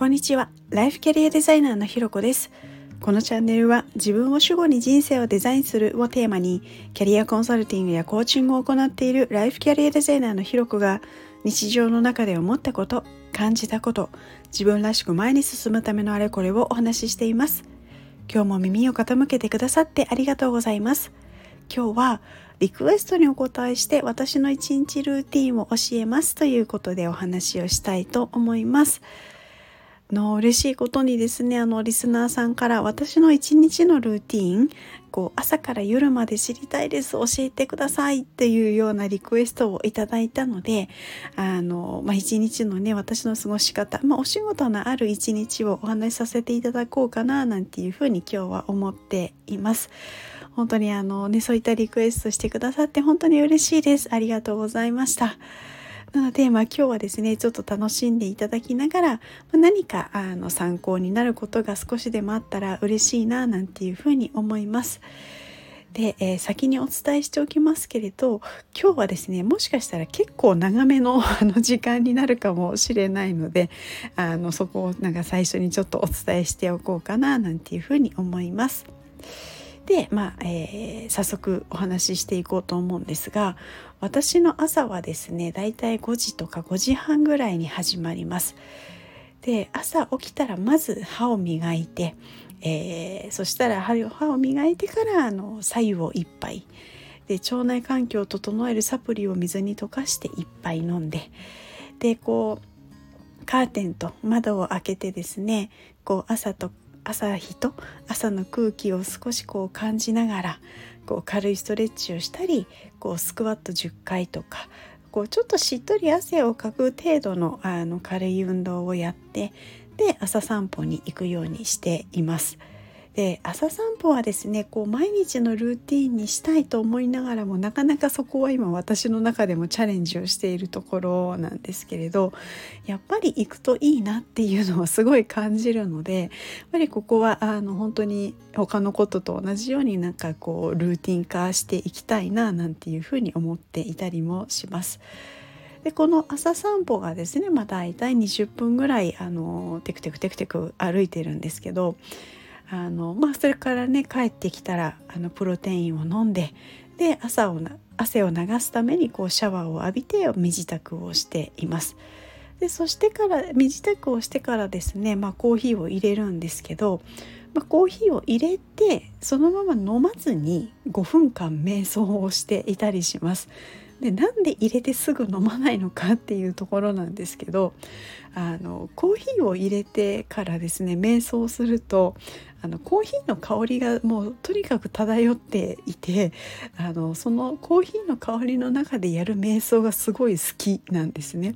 こんにちは。ライフキャリアデザイナーのひろこです。このチャンネルは自分を主語に人生をデザインするをテーマにキャリアコンサルティングやコーチングを行っているライフキャリアデザイナーのひろこが日常の中で思ったこと、感じたこと、自分らしく前に進むためのあれこれをお話ししています。今日も耳を傾けてくださってありがとうございます。今日はリクエストにお答えして私の一日ルーティンを教えますということでお話をしたいと思います。の嬉しいことにですねあのリスナーさんから私の一日のルーティンこう朝から夜まで知りたいです教えてくださいっていうようなリクエストをいただいたのであの、まあ、一日のね私の過ごし方、まあ、お仕事のある一日をお話しさせていただこうかななんていうふうに今日は思っています。本当にあのねそういったリクエストしてくださって本当に嬉しいです。ありがとうございました。なので、まあ、今日はですねちょっと楽しんでいただきながら、何かあの参考になることが少しでもあったら嬉しいななんていうふうに思います。で、えー、先にお伝えしておきますけれど今日はですねもしかしたら結構長めの あの時間になるかもしれないのであのそこをなんか最初にちょっとお伝えしておこうかななんていうふうに思います。で、まあえー、早速お話ししていこうと思うんですが私の朝はですねだいたい5時とか5時半ぐらいに始まります。で朝起きたらまず歯を磨いて、えー、そしたら歯を磨いてからあの白湯を1杯で腸内環境を整えるサプリを水に溶かして1杯飲んででこうカーテンと窓を開けてですねこう朝と朝日と朝の空気を少しこう感じながらこう軽いストレッチをしたりこうスクワット10回とかこうちょっとしっとり汗をかく程度のあの軽い運動をやってで朝散歩に行くようにしています。で朝散歩はですねこう毎日のルーティンにしたいと思いながらもなかなかそこは今私の中でもチャレンジをしているところなんですけれどやっぱり行くといいなっていうのはすごい感じるのでやっぱりここはあの本当に他のことと同じようになんかこうルーティン化していきたいななんていうふうに思っていたりもします。でこの朝散歩がですねまあ大体20分ぐらいあのテクテクテクテク歩いてるんですけどあのまあそれからね帰ってきたらあのプロテインを飲んでで朝を汗を流すためにこうシャワーを浴びて身支度をしています。でそしてから身支度をしてからですね、まあ、コーヒーを入れるんですけど、まあ、コーヒーを入れてそのまま飲まずに5分間瞑想をしていたりします。でなんで入れてすぐ飲まないのかっていうところなんですけどあのコーヒーを入れてからですね瞑想するとあのコーヒーの香りがもうとにかく漂っていてあのそのコーヒーの香りの中でやる瞑想がすごい好きなんですね。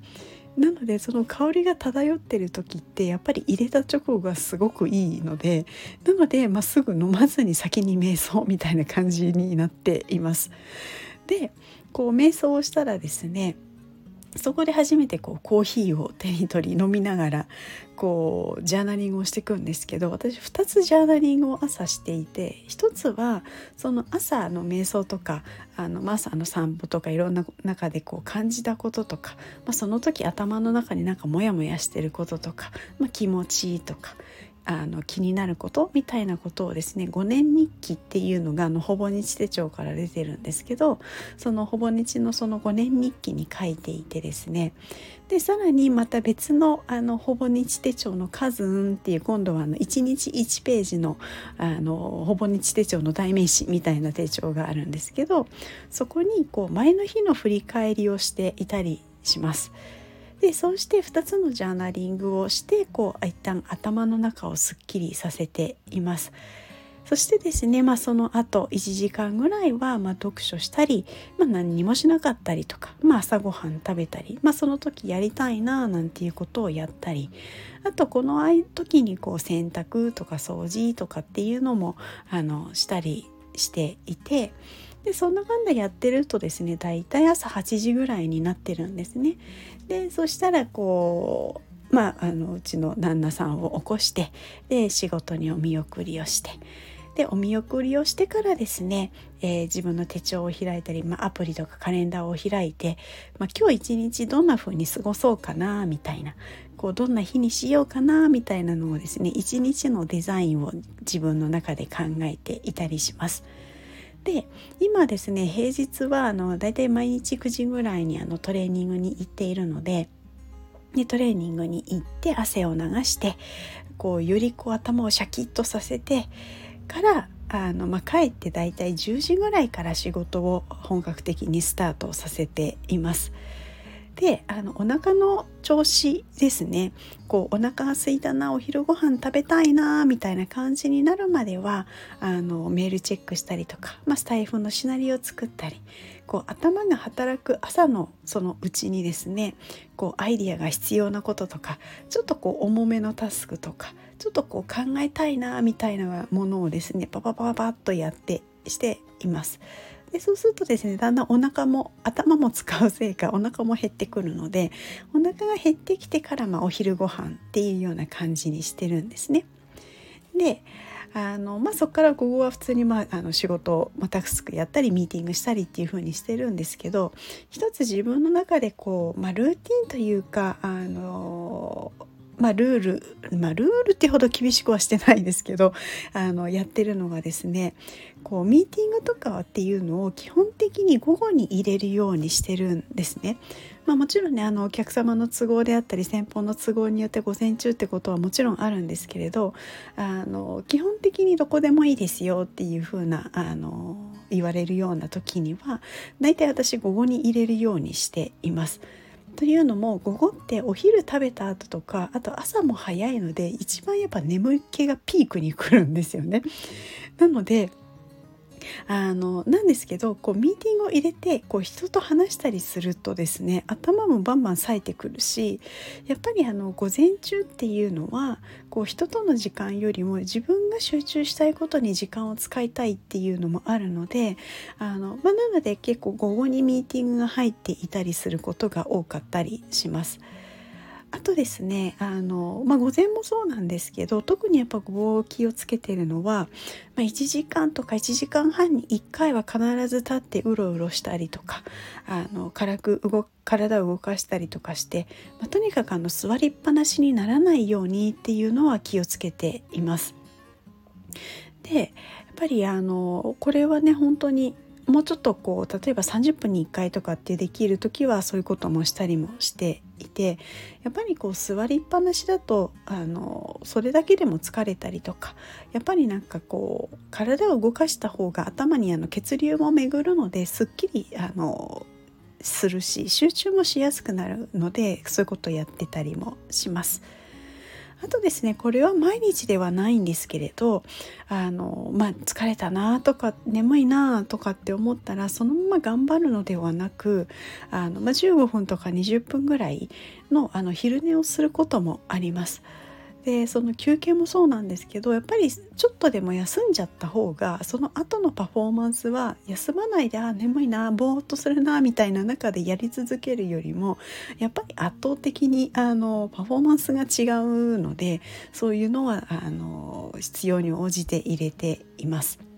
なのでその香りが漂ってる時ってやっぱり入れた直後がすごくいいのでなので、まあ、すぐ飲まずに先に瞑想みたいな感じになっています。でこう瞑想をしたらですねそこで初めてこうコーヒーを手に取り飲みながらこうジャーナリングをしていくんですけど私2つジャーナリングを朝していて1つはその朝の瞑想とかあの、まあ、朝の散歩とかいろんな中でこう感じたこととか、まあ、その時頭の中になんかモヤモヤしてることとか、まあ、気持ちいいとかあの気になることみたいなことをですね5年日記っていうのがあのほぼ日手帳から出てるんですけどそのほぼ日のその5年日記に書いていてですねでさらにまた別のあのほぼ日手帳の「数ん」っていう今度はあの1日1ページのあのほぼ日手帳の代名詞みたいな手帳があるんですけどそこにこう前の日の振り返りをしていたりします。でそうして2つのジャーナリングをしてこう一旦頭の中をすっきりさせています。そしてですね、まあ、その後1時間ぐらいはま読書したり、まあ、何にもしなかったりとか、まあ、朝ごはん食べたり、まあ、その時やりたいななんていうことをやったりあとこの時にこう洗濯とか掃除とかっていうのもあのしたりしていてでそんな感じでやってるとですねだいたい朝8時ぐらいになってるんですね。でそしたらこうまああのうちの旦那さんを起こしてで仕事にお見送りをしてでお見送りをしてからですね、えー、自分の手帳を開いたり、まあ、アプリとかカレンダーを開いて、まあ、今日一日どんな風に過ごそうかなみたいなこうどんな日にしようかなみたいなのをですね一日のデザインを自分の中で考えていたりします。で今ですね平日はあのだいたい毎日9時ぐらいにあのトレーニングに行っているのででトレーニングに行って汗を流してこうよりこう頭をシャキッとさせてからあの、まあ、帰ってだいたい10時ぐらいから仕事を本格的にスタートさせています。であのお腹の調子ですねこうお腹が空いたなお昼ご飯食べたいなみたいな感じになるまではあのメールチェックしたりとか、まあ、スタイフのシナリオを作ったりこう頭が働く朝のそのうちにですねこうアイディアが必要なこととかちょっとこう重めのタスクとかちょっとこう考えたいなみたいなものをですねパパパパッとやってしています。でそうするとですねだんだんお腹も頭も使うせいかお腹も減ってくるのでお腹が減ってきてからまあお昼ご飯っていうような感じにしてるんですね。であの、まあ、そこから午後は普通に、まあ、あの仕事を、まあ、タスクやったりミーティングしたりっていう風にしてるんですけど一つ自分の中でこう、まあ、ルーティンというかあのまあ、ルール、まあ、ルールってほど厳しくはしてないですけど あのやってるのがですねこうミーティングとかっていうのを基本的に午後に入れるようにしてるんですね。まあ、もちろんねあのお客様の都合であったり先方の都合によって午前中ってことはもちろんあるんですけれどあの基本的にどこでもいいですよっていうふうなあの言われるような時にはだいたい私午後に入れるようにしています。というのも午後ってお昼食べた後とかあと朝も早いので一番やっぱ眠気がピークに来るんですよね。なのであのなんですけどこうミーティングを入れてこう人と話したりするとですね頭もバンバン冴えてくるしやっぱりあの午前中っていうのはこう人との時間よりも自分が集中したいことに時間を使いたいっていうのもあるのであの、まあ、なので結構午後にミーティングが入っていたりすることが多かったりします。あとですねあの、まあ、午前もそうなんですけど特にやっぱご気をつけてるのは、まあ、1時間とか1時間半に1回は必ず立ってうろうろしたりとかあの軽く動体を動かしたりとかして、まあ、とにかくあの座りっぱなしにならないようにっていうのは気をつけています。でやっぱりあのこれはね本当にもうちょっとこう例えば30分に1回とかってできる時はそういうこともしたりもしていてやっぱりこう座りっぱなしだとあのそれだけでも疲れたりとかやっぱりなんかこう体を動かした方が頭にあの血流も巡るのですっきりあのするし集中もしやすくなるのでそういうことをやってたりもします。あとですねこれは毎日ではないんですけれどあの、まあ、疲れたなとか眠いなとかって思ったらそのまま頑張るのではなくあの、まあ、15分とか20分ぐらいのあの昼寝をすることもあります。でその休憩もそうなんですけどやっぱりちょっとでも休んじゃった方がその後のパフォーマンスは休まないであ眠いなぼーっとするなみたいな中でやり続けるよりもやっぱり圧倒的にあのパフォーマンスが違うのでそういうのはあの必要に応じて入れています。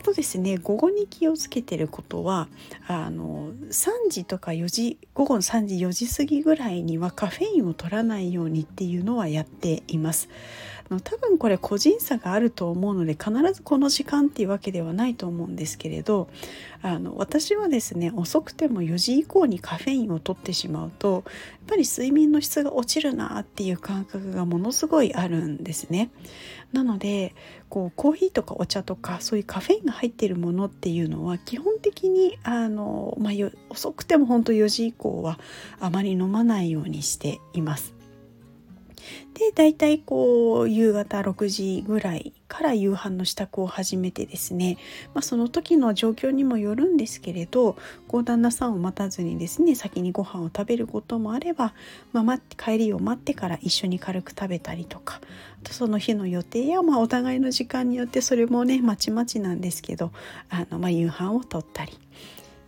あとですね午後に気をつけてることはあの3時とか4時午後の3時4時過ぎぐらいにはカフェインを取らないようにっていうのはやっています。多分これ個人差があると思うので必ずこの時間っていうわけではないと思うんですけれどあの私はですね遅くても4時以降にカフェインを取ってしまうとやっぱり睡眠の質が落ちるなっていう感覚がものすごいあるんですね。なのでこうコーヒーとかお茶とかそういうカフェインが入っているものっていうのは基本的にあの、まあ、遅くても本当4時以降はあまり飲まないようにしています。で大体こう夕方6時ぐらいから夕飯の支度を始めてですね、まあ、その時の状況にもよるんですけれどこう旦那さんを待たずにですね先にご飯を食べることもあれば、まあ、待って帰りを待ってから一緒に軽く食べたりとかあとその日の予定や、まあ、お互いの時間によってそれもねまちまちなんですけどあの、ま、夕飯をとったり。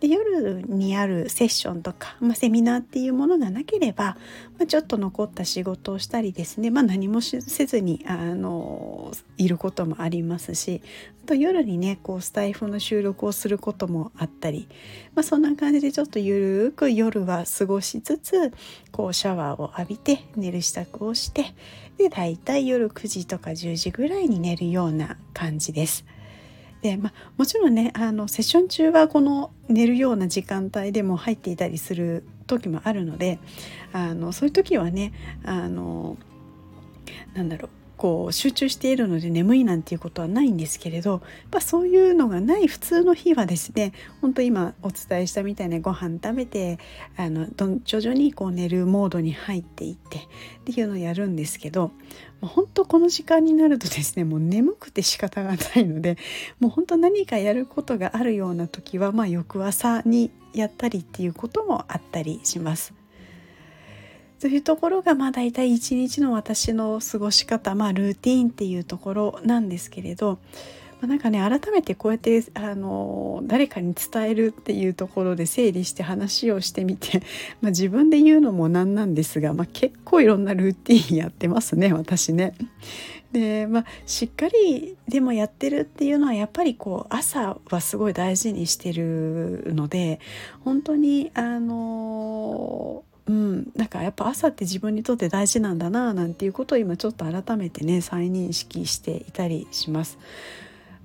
で夜にあるセッションとか、まあ、セミナーっていうものがなければ、まあ、ちょっと残った仕事をしたりですね、まあ、何もせずにあのいることもありますしあと夜にねこうスタイフの収録をすることもあったり、まあ、そんな感じでちょっとゆるく夜は過ごしつつこうシャワーを浴びて寝る支度をしてでだいたい夜9時とか10時ぐらいに寝るような感じです。でまあ、もちろんねあのセッション中はこの寝るような時間帯でも入っていたりする時もあるのであのそういう時はねあのなんだろうこう集中しているので眠いなんていうことはないんですけれどやっぱそういうのがない普通の日はですね本当今お伝えしたみたいなご飯食べてあの徐々にこう寝るモードに入っていってっていうのをやるんですけど本当この時間になるとですねもう眠くて仕方がないのでもう本当何かやることがあるような時は、まあ、翌朝にやったりっていうこともあったりします。というところがまあ大体一日の私の過ごし方、まあ、ルーティンっていうところなんですけれど、まあ、なんかね改めてこうやってあの誰かに伝えるっていうところで整理して話をしてみて、まあ、自分で言うのもなんなんですが、まあ、結構いろんなルーティンやってますね私ね。でまあしっかりでもやってるっていうのはやっぱりこう朝はすごい大事にしてるので本当にあのうん、なんかやっぱ朝って自分にとって大事なんだななんていうことを今ちょっと改めてね再認識していたりします。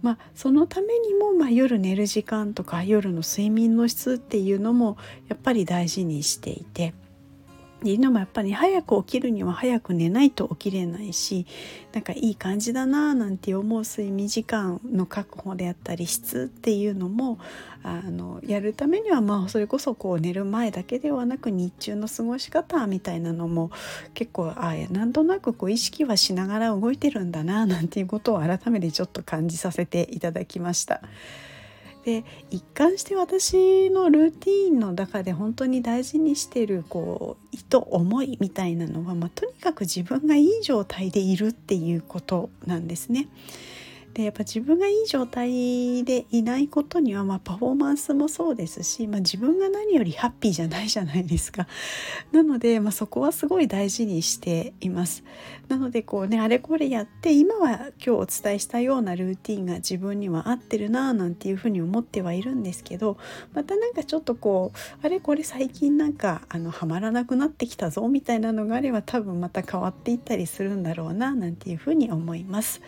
まあ、そのためにも、まあ、夜寝る時間とか夜の睡眠の質っていうのもやっぱり大事にしていて。っていうのもやっぱり早く起きるには早く寝ないと起きれないしなんかいい感じだななんて思う睡眠時間の確保であったり質っていうのもあのやるためにはまあそれこそこう寝る前だけではなく日中の過ごし方みたいなのも結構あなんとなくこう意識はしながら動いてるんだななんていうことを改めてちょっと感じさせていただきました。で一貫して私のルーティンの中で本当に大事にしてるこう意図思いみたいなのは、まあ、とにかく自分がいい状態でいるっていうことなんですね。でやっぱ自分がいい状態でいないことには、まあ、パフォーマンスもそうですし、まあ、自分が何よりハッピーじゃないじゃないですか。なので、まあ、そこはすごい大事にしています。なのでこうねあれこれやって今は今日お伝えしたようなルーティンが自分には合ってるななんていうふうに思ってはいるんですけどまたなんかちょっとこうあれこれ最近なんかあのはまらなくなってきたぞみたいなのがあれば多分また変わっていったりするんだろうななんていうふうに思います。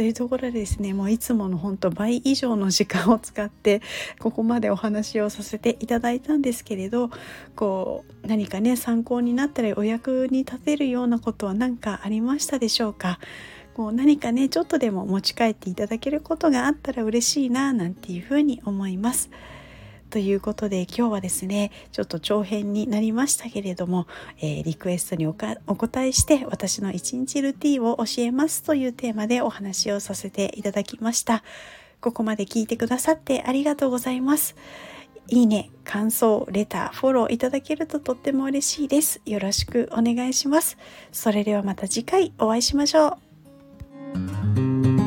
というところでですねもういつもの本当倍以上の時間を使ってここまでお話をさせていただいたんですけれどこう何かね参考になったりお役に立てるようなことは何かありましたでしょうか？こう何かねちょっとでも持ち帰っていただけることがあったら嬉しいななんていうふうに思います。ということで今日はですねちょっと長編になりましたけれども、えー、リクエストにお答えして私の一日ルーティンを教えますというテーマでお話をさせていただきましたここまで聞いてくださってありがとうございますいいね、感想、レター、フォローいただけるととっても嬉しいです。よろしくお願いします。それではまた次回お会いしましょう。